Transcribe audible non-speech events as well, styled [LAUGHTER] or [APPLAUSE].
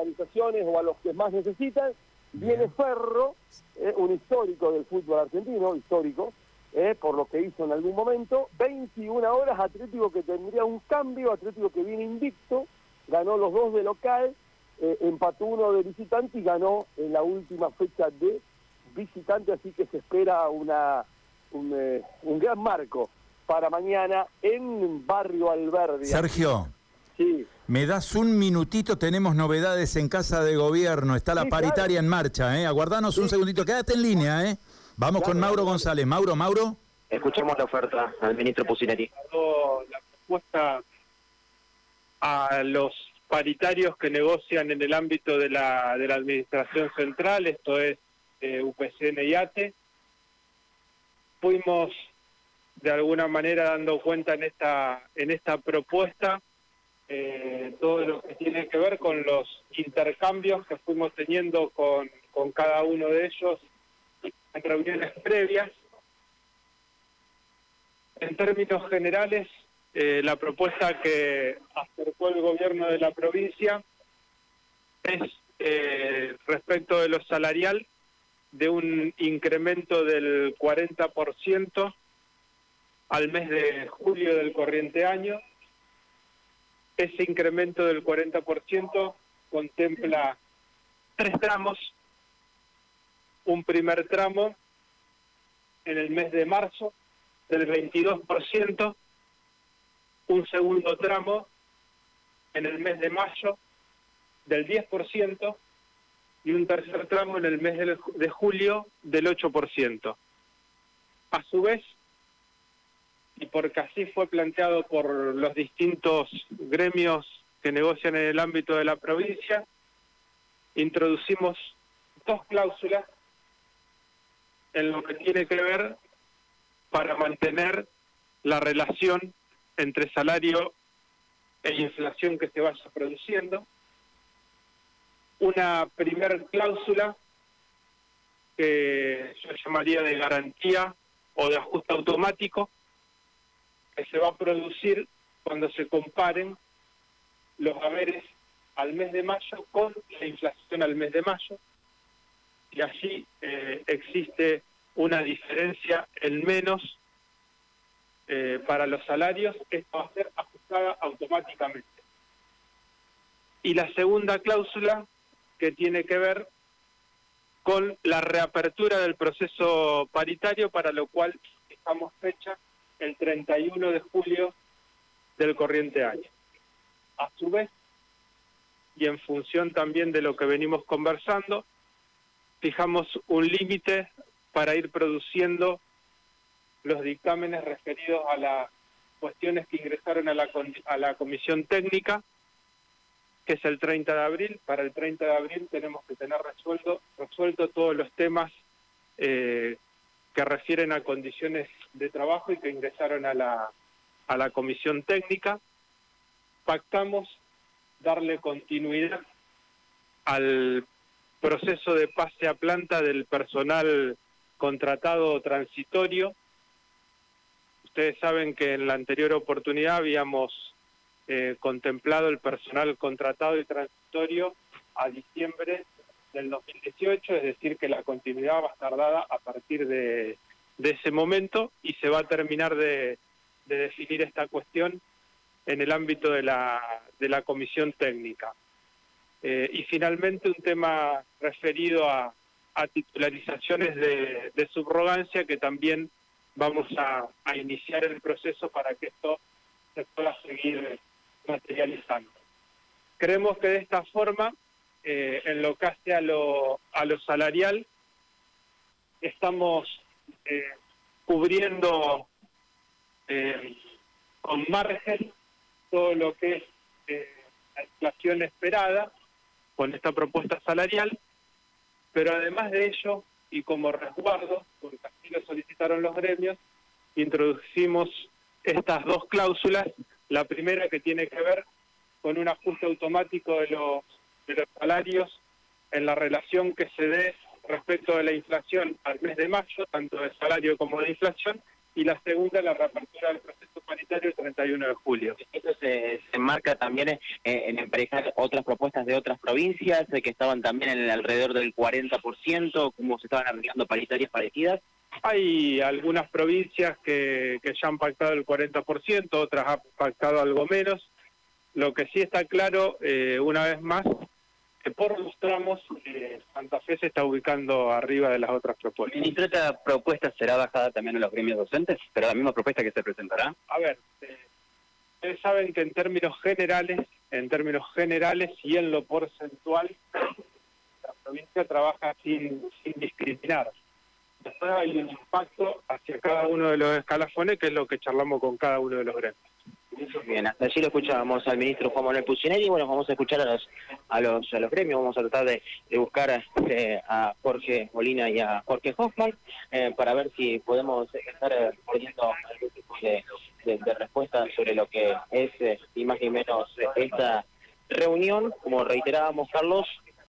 organizaciones o a los que más necesitan. Viene Ferro, eh, un histórico del fútbol argentino, histórico, eh, por lo que hizo en algún momento. 21 horas, Atlético que tendría un cambio, Atlético que viene invicto, ganó los dos de local, eh, empató uno de visitante y ganó en la última fecha de visitante, así que se espera una un, un gran marco para mañana en Barrio Alberdi. Sergio. Sí. Me das un minutito, tenemos novedades en Casa de Gobierno, está la paritaria en marcha, ¿eh? Aguardanos un segundito, quédate en línea, ¿eh? Vamos con Mauro González. Mauro, Mauro. Escuchemos la oferta al ministro Pusineri. La propuesta a los paritarios que negocian en el ámbito de la, de la administración central, esto es eh, UPCN y ATE. Fuimos de alguna manera dando cuenta en esta, en esta propuesta eh, todo lo que tiene que ver con los intercambios que fuimos teniendo con, con cada uno de ellos en reuniones previas. En términos generales, eh, la propuesta que acercó el gobierno de la provincia es eh, respecto de lo salarial de un incremento del 40% al mes de julio del corriente año. Ese incremento del 40% contempla tres tramos. Un primer tramo en el mes de marzo del 22%, un segundo tramo en el mes de mayo del 10% y un tercer tramo en el mes de julio del 8%. A su vez, y porque así fue planteado por los distintos gremios que negocian en el ámbito de la provincia, introducimos dos cláusulas en lo que tiene que ver para mantener la relación entre salario e inflación que se vaya produciendo. Una primer cláusula que yo llamaría de garantía o de ajuste automático, se va a producir cuando se comparen los haberes al mes de mayo con la inflación al mes de mayo, y allí eh, existe una diferencia en menos eh, para los salarios, esto va a ser ajustada automáticamente. Y la segunda cláusula que tiene que ver con la reapertura del proceso paritario, para lo cual estamos fecha el 31 de julio del corriente año. A su vez, y en función también de lo que venimos conversando, fijamos un límite para ir produciendo los dictámenes referidos a las cuestiones que ingresaron a la, a la comisión técnica, que es el 30 de abril. Para el 30 de abril tenemos que tener resuelto, resuelto todos los temas eh, que refieren a condiciones de trabajo y que ingresaron a la, a la comisión técnica. Pactamos darle continuidad al proceso de pase a planta del personal contratado transitorio. Ustedes saben que en la anterior oportunidad habíamos eh, contemplado el personal contratado y transitorio a diciembre del 2018, es decir, que la continuidad va a estar dada a partir de, ese momento y se va a terminar de, definir esta cuestión en el ámbito de la, de la comisión técnica. Eh, y finalmente un tema referido a, titularizaciones de, de, subrogancia que también vamos a, iniciar el proceso para que esto se pueda seguir materializando. Creemos que de esta forma eh, en lo que hace a lo, a lo salarial, estamos eh, cubriendo eh, con margen todo lo que es la inflación esperada con esta propuesta salarial, pero además de ello, y como resguardo, porque así lo solicitaron los gremios, introducimos estas dos cláusulas, la primera que tiene que ver con un ajuste automático de los de los salarios en la relación que se dé respecto de la inflación al mes de mayo, tanto de salario como de inflación, y la segunda la reapertura del proceso paritario el 31 de julio. Esto se, se enmarca también en, en emparejar otras propuestas de otras provincias eh, que estaban también en el alrededor del 40%, como se estaban arreglando paritarias parecidas. Hay algunas provincias que, que ya han pactado el 40%, otras han pactado algo menos. Lo que sí está claro, eh, una vez más, que por los tramos eh, Santa Fe se está ubicando arriba de las otras propuestas. Ministro, esta propuesta será bajada también en los gremios docentes, pero la misma propuesta que se presentará. A ver, eh, ustedes saben que en términos generales, en términos generales y en lo porcentual, [COUGHS] la provincia trabaja sin, sin discriminar. Después hay un impacto hacia cada uno de los escalafones, que es lo que charlamos con cada uno de los gremios. Bien, hasta allí lo escuchábamos al ministro Juan Manuel Pucineri y bueno, vamos a escuchar a los a los, a los gremios, vamos a tratar de, buscar eh, a Jorge Molina y a Jorge Hoffman eh, para ver si podemos estar eh, teniendo algún tipo de, de, de, respuesta sobre lo que es, eh, y más ni menos, esta reunión, como reiterábamos, Carlos,